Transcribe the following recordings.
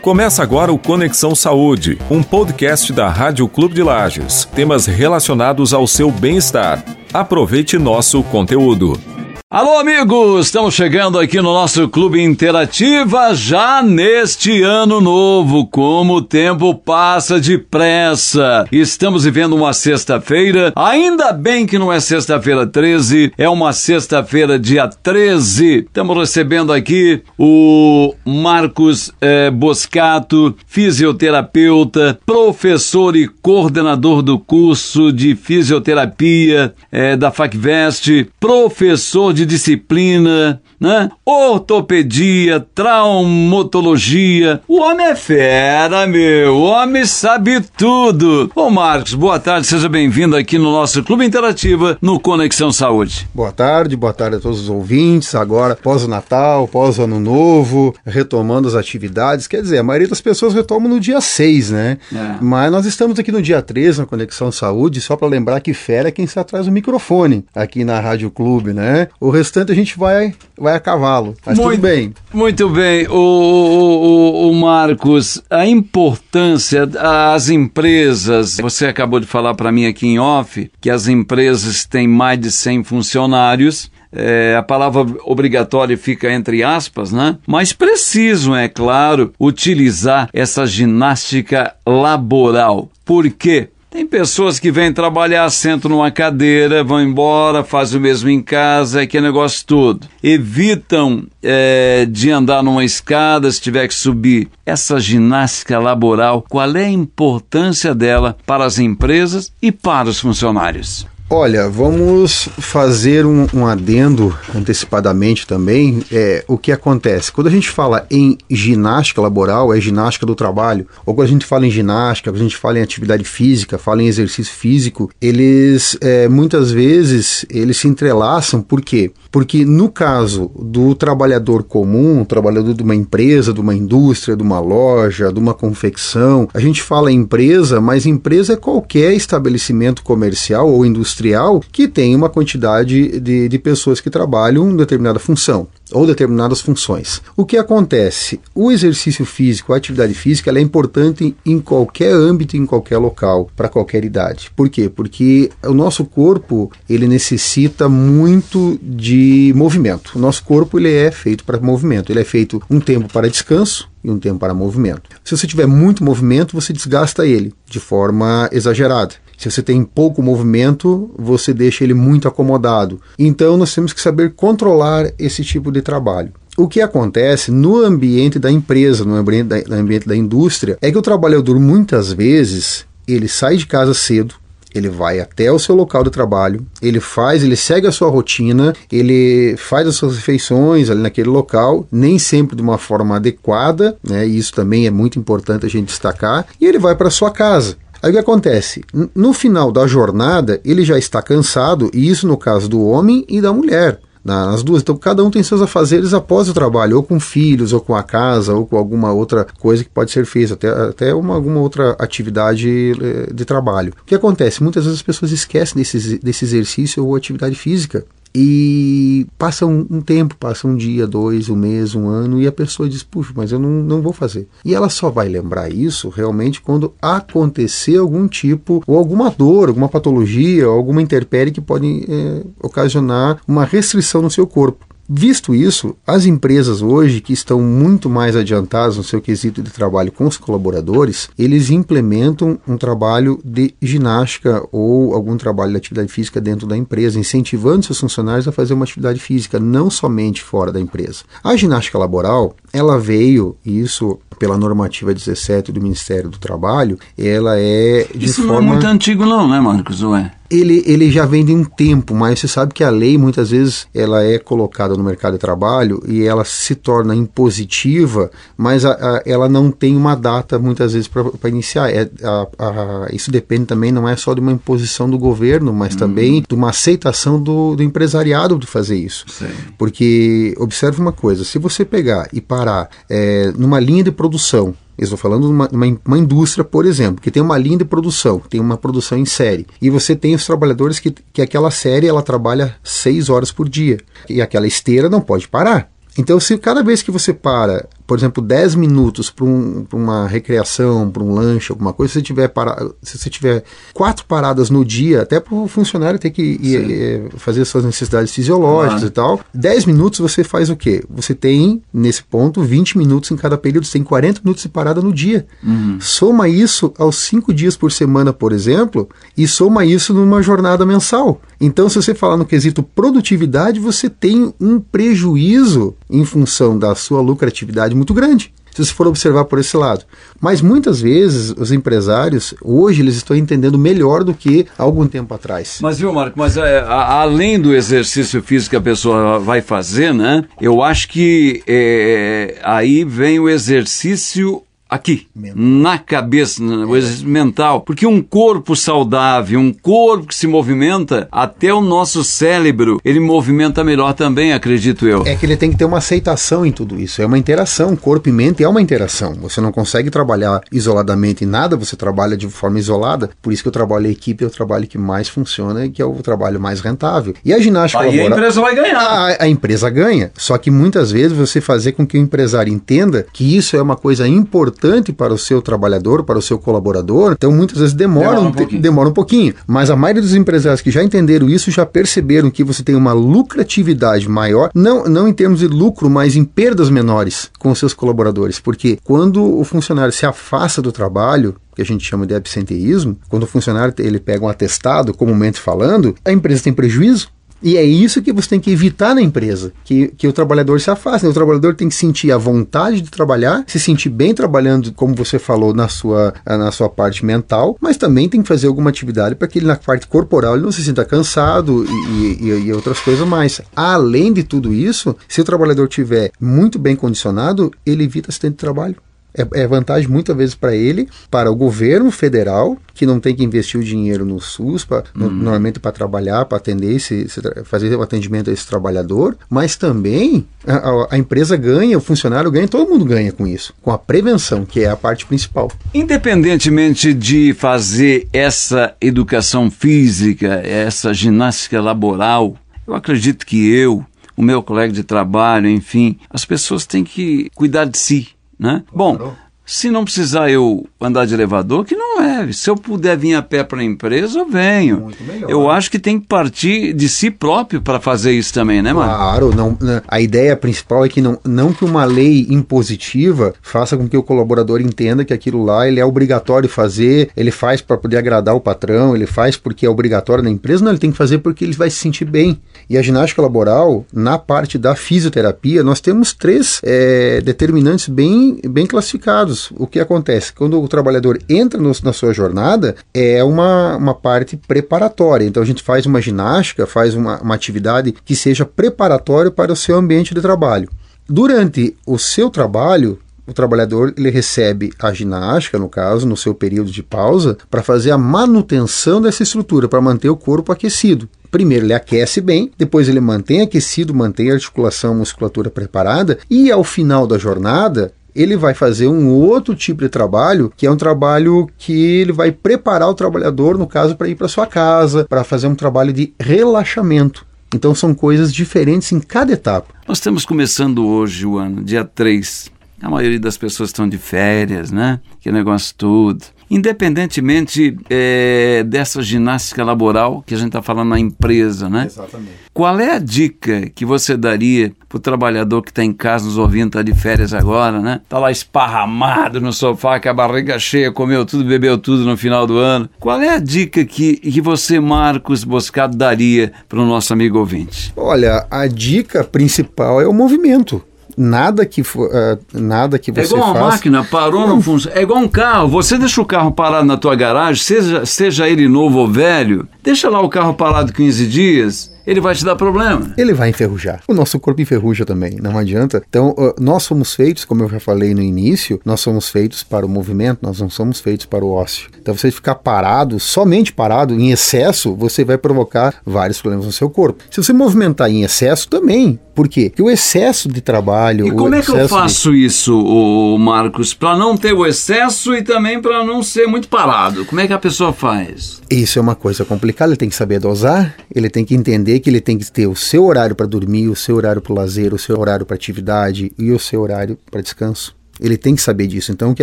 Começa agora o Conexão Saúde, um podcast da Rádio Clube de Lages. Temas relacionados ao seu bem-estar. Aproveite nosso conteúdo. Alô, amigos! Estamos chegando aqui no nosso Clube Interativa já neste ano novo. Como o tempo passa depressa. Estamos vivendo uma sexta-feira. Ainda bem que não é sexta-feira 13, é uma sexta-feira, dia 13. Estamos recebendo aqui o Marcos eh, Boscato, fisioterapeuta, professor e coordenador do curso de fisioterapia eh, da FACVEST, professor de disciplina, né? Ortopedia, traumatologia. O homem é fera, meu. O homem sabe tudo. Ô Marcos, boa tarde, seja bem-vindo aqui no nosso Clube Interativa no Conexão Saúde. Boa tarde, boa tarde a todos os ouvintes. Agora, pós o Natal, pós o Ano Novo, retomando as atividades. Quer dizer, a maioria das pessoas retomam no dia 6, né? É. Mas nós estamos aqui no dia 13 na Conexão Saúde, só para lembrar que fera é quem está atrás do microfone aqui na Rádio Clube, né? O restante a gente vai, vai a cavalo. Mas muito, tudo bem. Muito bem. O, o, o Marcos, a importância das empresas. Você acabou de falar para mim aqui em off que as empresas têm mais de 100 funcionários. É, a palavra obrigatória fica entre aspas, né? Mas precisam, é claro, utilizar essa ginástica laboral. Por quê? Tem pessoas que vêm trabalhar, sentam numa cadeira, vão embora, fazem o mesmo em casa, é que é negócio todo. Evitam é, de andar numa escada se tiver que subir. Essa ginástica laboral, qual é a importância dela para as empresas e para os funcionários? Olha, vamos fazer um, um, adendo antecipadamente também. É, o que acontece? Quando a gente fala em ginástica laboral, é ginástica do trabalho, ou quando a gente fala em ginástica, quando a gente fala em atividade física, fala em exercício físico, eles é, muitas vezes eles se entrelaçam, por quê? Porque no caso do trabalhador comum, trabalhador de uma empresa, de uma indústria, de uma loja, de uma confecção, a gente fala em empresa, mas empresa é qualquer estabelecimento comercial ou industrial industrial que tem uma quantidade de, de pessoas que trabalham em determinada função ou determinadas funções. O que acontece? O exercício físico, a atividade física, é importante em qualquer âmbito, em qualquer local, para qualquer idade. Por quê? Porque o nosso corpo ele necessita muito de movimento. O nosso corpo ele é feito para movimento. Ele é feito um tempo para descanso e um tempo para movimento. Se você tiver muito movimento, você desgasta ele de forma exagerada. Se você tem pouco movimento, você deixa ele muito acomodado. Então nós temos que saber controlar esse tipo de trabalho. O que acontece no ambiente da empresa, no ambiente da, no ambiente da indústria, é que o trabalhador muitas vezes ele sai de casa cedo, ele vai até o seu local de trabalho, ele faz, ele segue a sua rotina, ele faz as suas refeições ali naquele local, nem sempre de uma forma adequada, né? E isso também é muito importante a gente destacar, e ele vai para sua casa. Aí o que acontece? No final da jornada, ele já está cansado, e isso no caso do homem e da mulher. Nas duas. Então, cada um tem seus afazeres após o trabalho, ou com filhos, ou com a casa, ou com alguma outra coisa que pode ser feita, até, até uma, alguma outra atividade eh, de trabalho. O que acontece? Muitas vezes as pessoas esquecem desse, desse exercício ou atividade física e passa um, um, tempo, passa um dia, dois, um mês, um ano, e a pessoa diz, puxa, mas eu não, não vou fazer. E ela só vai lembrar isso realmente quando acontecer algum tipo, ou alguma dor, alguma patologia, alguma interpérie que pode é, ocasionar uma restrição no seu corpo. Visto isso, as empresas hoje que estão muito mais adiantadas no seu quesito de trabalho com os colaboradores, eles implementam um trabalho de ginástica ou algum trabalho de atividade física dentro da empresa, incentivando seus funcionários a fazer uma atividade física, não somente fora da empresa. A ginástica laboral, ela veio, isso pela normativa 17 do Ministério do Trabalho, ela é de isso forma... não é muito antigo não, né, Marcos? Não é? Ele, ele já vem de um tempo, mas você sabe que a lei muitas vezes ela é colocada no mercado de trabalho e ela se torna impositiva, mas a, a, ela não tem uma data muitas vezes para iniciar. É, a, isso depende também, não é só de uma imposição do governo, mas uhum. também de uma aceitação do, do empresariado de fazer isso. Sim. Porque observe uma coisa, se você pegar e parar é, numa linha de produção estou falando de uma, uma, uma, indústria, por exemplo, que tem uma linha de produção, tem uma produção em série. E você tem os trabalhadores que, que aquela série ela trabalha seis horas por dia. E aquela esteira não pode parar. Então, se cada vez que você para por exemplo, 10 minutos para um, uma recreação, para um lanche, alguma coisa, se você tiver para, se você tiver quatro paradas no dia, até para o funcionário ter que ir, é, fazer suas necessidades fisiológicas e tal, 10 minutos você faz o quê? Você tem, nesse ponto, 20 minutos em cada período, você tem 40 minutos de parada no dia. Uhum. Soma isso aos 5 dias por semana, por exemplo, e soma isso numa jornada mensal. Então, se você falar no quesito produtividade, você tem um prejuízo em função da sua lucratividade muito grande se você for observar por esse lado. Mas muitas vezes os empresários, hoje, eles estão entendendo melhor do que há algum tempo atrás. Mas viu, Marco, mas é, a, além do exercício físico que a pessoa vai fazer, né? Eu acho que é, aí vem o exercício aqui, mental. na cabeça, no é. mental. Porque um corpo saudável, um corpo que se movimenta, até o nosso cérebro, ele movimenta melhor também, acredito eu. É que ele tem que ter uma aceitação em tudo isso. É uma interação. Corpo e mente é uma interação. Você não consegue trabalhar isoladamente em nada, você trabalha de forma isolada. Por isso que eu trabalho a equipe, é o trabalho que mais funciona e que é o trabalho mais rentável. E a ginástica Aí a empresa vai ganhar. A, a empresa ganha. Só que muitas vezes você fazer com que o empresário entenda que isso é uma coisa importante importante para o seu trabalhador, para o seu colaborador, então muitas vezes demora, demora, um, pouquinho. demora um pouquinho. Mas a maioria dos empresários que já entenderam isso já perceberam que você tem uma lucratividade maior, não, não em termos de lucro, mas em perdas menores com seus colaboradores. Porque quando o funcionário se afasta do trabalho, que a gente chama de absenteísmo, quando o funcionário ele pega um atestado, comumente falando, a empresa tem prejuízo, e é isso que você tem que evitar na empresa, que, que o trabalhador se afaste. O trabalhador tem que sentir a vontade de trabalhar, se sentir bem trabalhando, como você falou, na sua, na sua parte mental, mas também tem que fazer alguma atividade para que ele, na parte corporal, ele não se sinta cansado e, e, e outras coisas mais. Além de tudo isso, se o trabalhador tiver muito bem condicionado, ele evita acidente de trabalho é, é vantagem muitas vezes para ele, para o governo federal, que não tem que investir o dinheiro no SUS, pra, uhum. normalmente para trabalhar, para atender, esse, esse, fazer o atendimento a esse trabalhador, mas também a, a, empresa ganha, o funcionário ganha, todo mundo ganha com isso, com a prevenção, que é a parte principal. Independentemente de fazer essa educação física, essa ginástica laboral, eu acredito que eu, o meu colega de trabalho, enfim, as pessoas têm que cuidar de si né? Bom, se não precisar eu andar de elevador, que não leve. Se eu puder vir a pé para a empresa, eu venho. Muito melhor. Eu acho que tem que partir de si próprio para fazer isso também, né, mano? Claro, não, né, a ideia principal é que não, não que uma lei impositiva faça com que o colaborador entenda que aquilo lá ele é obrigatório fazer, ele faz para poder agradar o patrão, ele faz porque é obrigatório na empresa, não, ele tem que fazer porque ele vai se sentir bem. E a ginástica laboral, na parte da fisioterapia, nós temos três é, determinantes bem, bem classificados. O que acontece? Quando o trabalhador entra no, na sua jornada, é uma, uma parte preparatória. Então a gente faz uma ginástica, faz uma, uma atividade que seja preparatória para o seu ambiente de trabalho. Durante o seu trabalho, o trabalhador ele recebe a ginástica, no caso, no seu período de pausa, para fazer a manutenção dessa estrutura, para manter o corpo aquecido. Primeiro ele aquece bem, depois ele mantém aquecido, mantém a articulação, a musculatura preparada, e ao final da jornada ele vai fazer um outro tipo de trabalho, que é um trabalho que ele vai preparar o trabalhador, no caso, para ir para sua casa, para fazer um trabalho de relaxamento. Então são coisas diferentes em cada etapa. Nós estamos começando hoje o ano, dia 3 a maioria das pessoas estão de férias, né? Que negócio tudo. Independentemente é, dessa ginástica laboral que a gente está falando na empresa, né? Exatamente. Qual é a dica que você daria para o trabalhador que está em casa nos ouvindo, está de férias agora, né? Está lá esparramado no sofá, com a barriga cheia, comeu tudo, bebeu tudo no final do ano. Qual é a dica que, que você, Marcos Boscado, daria para o nosso amigo ouvinte? Olha, a dica principal é o movimento nada que for, uh, nada que é você É igual uma faça... máquina, parou, não, não funciona. É igual um carro. Você deixa o carro parado na tua garagem, seja, seja ele novo ou velho, deixa lá o carro parado 15 dias ele vai te dar problema. Ele vai enferrujar. O nosso corpo enferruja também, não adianta. Então, nós somos feitos, como eu já falei no início, nós somos feitos para o movimento, nós não somos feitos para o ócio. Então, você ficar parado, somente parado, em excesso, você vai provocar vários problemas no seu corpo. Se você movimentar em excesso, também. Por quê? Porque o excesso de trabalho. E como é que eu faço de... isso, o Marcos, para não ter o excesso e também para não ser muito parado? Como é que a pessoa faz? Isso é uma coisa complicada, ele tem que saber dosar, ele tem que entender entender que ele tem que ter o seu horário para dormir, o seu horário para lazer, o seu horário para atividade e o seu horário para descanso. Ele tem que saber disso. Então, o que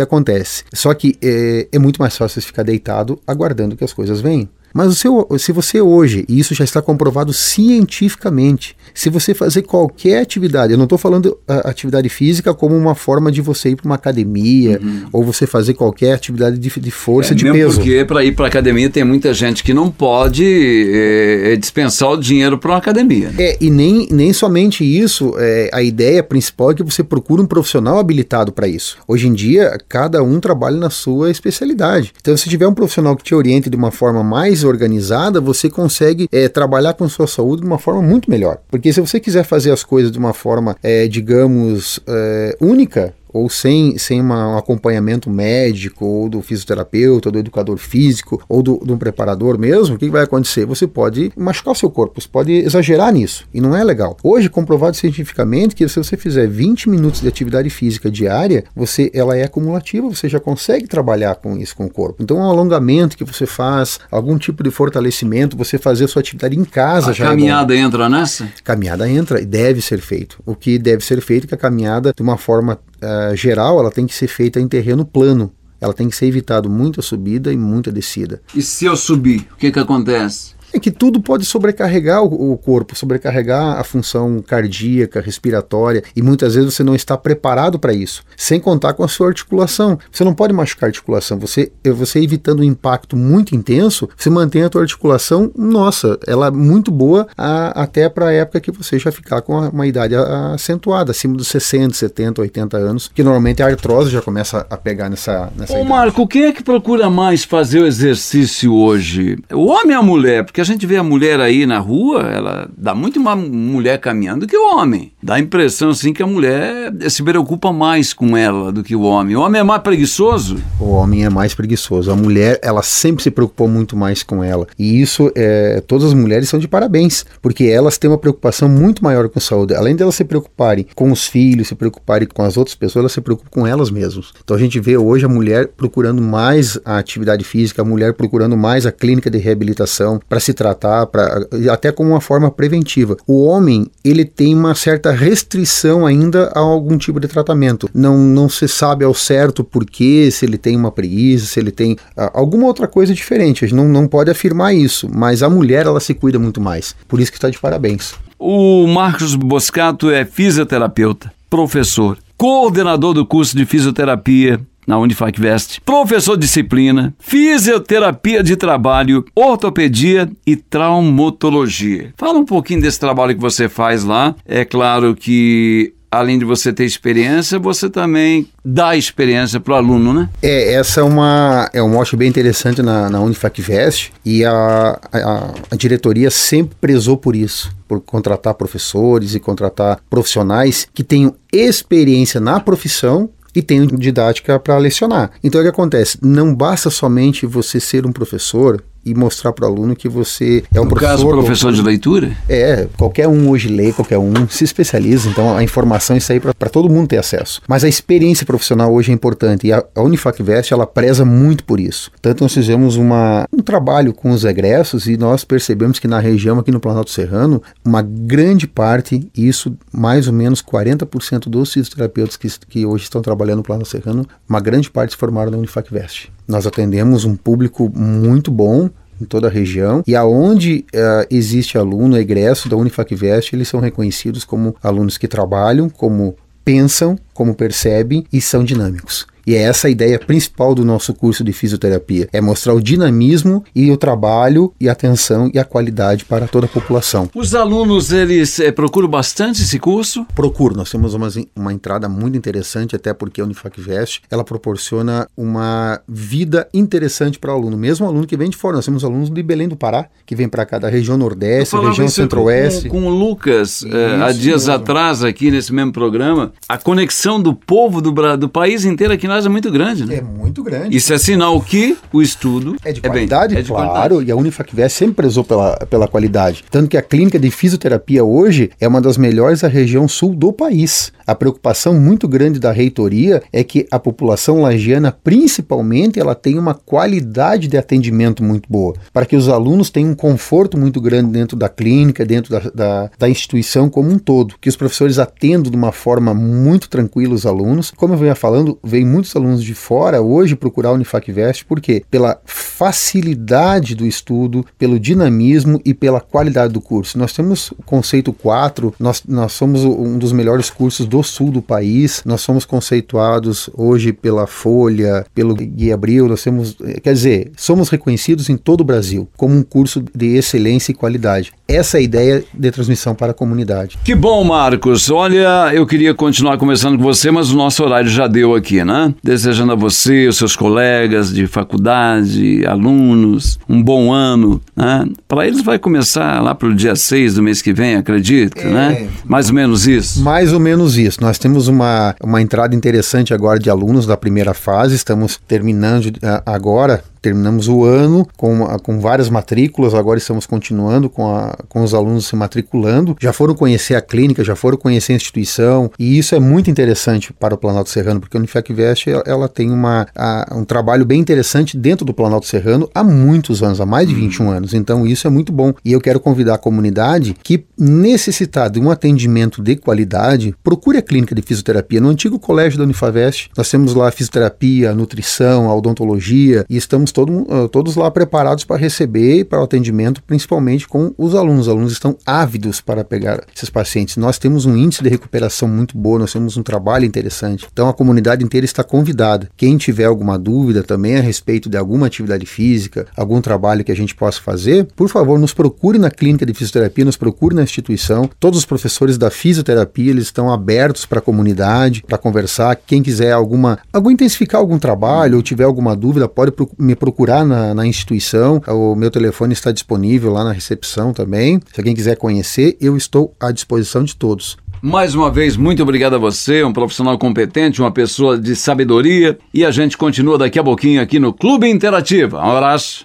acontece? Só que é, é muito mais fácil ficar deitado aguardando que as coisas venham. Mas o seu, se você hoje, e isso já está comprovado cientificamente, se você fazer qualquer atividade, eu não estou falando a atividade física como uma forma de você ir para uma academia uhum. ou você fazer qualquer atividade de, de força, é, de mesmo peso. Porque para ir para academia tem muita gente que não pode é, é dispensar o dinheiro para uma academia. Né? É, e nem, nem somente isso, é, a ideia principal é que você procure um profissional habilitado para isso. Hoje em dia, cada um trabalha na sua especialidade. Então, se tiver um profissional que te oriente de uma forma mais organizada, você consegue é, trabalhar com sua saúde de uma forma muito melhor. Porque se você quiser fazer as coisas de uma forma, é, digamos, é, única, ou sem, sem uma, um acompanhamento médico, ou do fisioterapeuta, ou do educador físico, ou do, de um preparador mesmo, o que vai acontecer? Você pode machucar o seu corpo, você pode exagerar nisso, e não é legal. Hoje, comprovado cientificamente que se você fizer 20 minutos de atividade física diária, você ela é acumulativa, você já consegue trabalhar com isso com o corpo. Então, um alongamento que você faz, algum tipo de fortalecimento, você fazer a sua atividade em casa a já caminhada é entra nessa? Caminhada entra e deve ser feito. O que deve ser feito é que a caminhada, de uma forma uh, geral, ela tem que ser feita em terreno plano. Ela tem que ser evitado muita subida e muita descida. E se eu subir, o que, que acontece? É que tudo pode sobrecarregar o, o, corpo, sobrecarregar a função cardíaca, respiratória, e muitas vezes você não está preparado para isso, sem contar com a sua articulação. Você não pode machucar a articulação, você, você evitando um impacto muito intenso, você mantém a tua articulação, nossa, ela é muito boa a, até para a época que você já ficar com uma idade acentuada, acima dos 60, 70, 80 anos, que normalmente a artrose já começa a pegar nessa, nessa Ô idade. Marco, quem é que procura mais fazer o exercício hoje? O homem ou a mulher? Porque a gente vê a mulher aí na rua, ela dá muito uma mulher caminhando que o homem. Dá a impressão assim que a mulher se preocupa mais com ela do que o homem. O homem é mais preguiçoso? O homem é mais preguiçoso. A mulher, ela sempre se preocupou muito mais com ela. E isso, é, todas as mulheres são de parabéns, porque elas têm uma preocupação muito maior com a saúde. Além de elas se preocuparem com os filhos, se preocuparem com as outras pessoas, elas se preocupam com elas mesmas. Então a gente vê hoje a mulher procurando mais a atividade física, a mulher procurando mais a clínica de reabilitação para se tratar, pra, até como uma forma preventiva. O homem, ele tem uma certa restrição ainda a algum tipo de tratamento. Não, não se sabe ao certo por quê, se ele tem uma preguiça, se ele tem ah, alguma outra coisa diferente. A gente não, não pode afirmar isso, mas a mulher, ela se cuida muito mais. Por isso que está de parabéns. O Marcos Boscato é fisioterapeuta, professor, coordenador do curso de fisioterapia na Unifacvest, professor de disciplina, fisioterapia de trabalho, ortopedia e traumatologia. Fala um pouquinho desse trabalho que você faz lá. É claro que além de você ter experiência, você também dá experiência para o aluno, né? É, essa é uma é um mote bem interessante na, na Unifacvest e a, a, a diretoria sempre prezou por isso por contratar professores e contratar profissionais que tenham experiência na profissão e tenho didática para lecionar. Então o que acontece? Não basta somente você ser um professor e mostrar para o aluno que você é um no professor. caso, professor de leitura? É, qualquer um hoje lê, qualquer um se especializa, então a informação está aí para todo mundo ter acesso. Mas a experiência profissional hoje é importante e a, a Unifacvest ela preza muito por isso. Tanto nós fizemos uma, um trabalho com os egressos e nós percebemos que na região aqui no Planalto Serrano, uma grande parte, isso mais ou menos 40% dos fisioterapeutas que, que hoje estão trabalhando no Planalto Serrano, uma grande parte se formaram na Unifacvest. Nós atendemos um público muito bom em toda a região e aonde uh, existe aluno egresso da Unifacvest, eles são reconhecidos como alunos que trabalham, como pensam, como percebem e são dinâmicos. E é essa a ideia principal do nosso curso de fisioterapia: é mostrar o dinamismo e o trabalho e a atenção e a qualidade para toda a população. Os alunos eles é, procuram bastante esse curso? Procuro. Nós temos uma, uma entrada muito interessante, até porque a Unifacvest ela proporciona uma vida interessante para o aluno, mesmo o aluno que vem de fora. Nós temos alunos de Belém do Pará que vem para cá da região Nordeste, região Centro-Oeste. Com, com, o Lucas é, há dias mesmo. atrás aqui nesse mesmo programa, a conexão do povo do, do país inteiro aqui na É muito grande, né? É muito grande. Isso é sinal que o estudo é de bem- qualidade, é de claro, qualidade. e a Unifacvest sempre prezou pela, pela qualidade. Tanto que a clínica de fisioterapia hoje é uma das melhores da região sul do país. A preocupação muito grande da reitoria é que a população lagiana, principalmente, ela tem uma qualidade de atendimento muito boa, para que os alunos tenham um conforto muito grande dentro da clínica, dentro da, da, da instituição como um todo, que os professores atendam de uma forma muito tranquila os alunos. Como eu venho falando, vem muitos alunos de fora hoje procurar a Unifacvest, por quê? Pela facilidade do estudo, pelo dinamismo e pela qualidade do curso. Nós temos o conceito 4, nós, nós somos um dos melhores cursos do sul do país, nós somos conceituados hoje pela Folha, pelo Guia Abril, nós temos, eh, quer dizer, somos reconhecidos em todo o Brasil como um curso de excelência e qualidade. Essa é a ideia de transmissão para a comunidade. Que bom, Marcos. Olha, eu queria continuar conversando com você, mas o nosso horário já deu aqui, né? Desejando a você, os seus colegas de faculdade, alunos, um bom ano, né? Para eles vai começar lá pro dia 6 do mês que vem, acredito, É. né? Mais ou menos isso. Mais ou menos isso. Nós temos uma, uma entrada interessante agora de alunos da primeira fase, estamos terminando ah, agora. Terminamos o ano com, com várias matrículas, agora estamos continuando com, a- com os alunos se matriculando. Já foram conhecer a clínica, já foram conhecer a instituição, e isso é muito interessante para o Planalto Serrano, porque a Unifacvest ela- ela tem uma, a- um trabalho bem interessante dentro do Planalto Serrano há muitos anos, há mais de 21 anos. Então isso é muito bom. E eu quero convidar a comunidade que necessitar de um atendimento de qualidade, procure a clínica de fisioterapia. No antigo colégio da Unifavest, nós temos lá fisioterapia, nutrição, a odontologia, e estamos todo, ah, todos lá preparados para receber para o atendimento, principalmente com os alunos. Os alunos estão ávidos para pegar esses pacientes. Nós temos um índice de recuperação muito bom, nós temos um trabalho interessante. Então a comunidade inteira está convidada. Quem tiver alguma dúvida também a respeito de alguma atividade física, algum trabalho que a gente possa fazer, por favor, nos procure na clínica de fisioterapia, nos procure na instituição. Todos os professores da fisioterapia, eles estão abertos para a comunidade, para conversar. Quem quiser alguma, algum intensificar algum trabalho ou tiver alguma dúvida, pode me procurar na, na instituição. O meu telefone está disponível lá na recepção também. Se alguém quiser conhecer, eu estou à disposição de todos. Mais uma vez, muito obrigado a você, um profissional competente, uma pessoa de sabedoria. E a gente continua daqui a pouquinho aqui no Clube Interativa. Um abraço.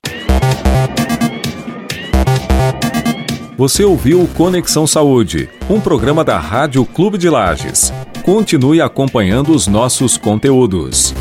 Você ouviu Conexão Saúde, um programa da Rádio Clube de Lages. Continue acompanhando os nossos conteúdos.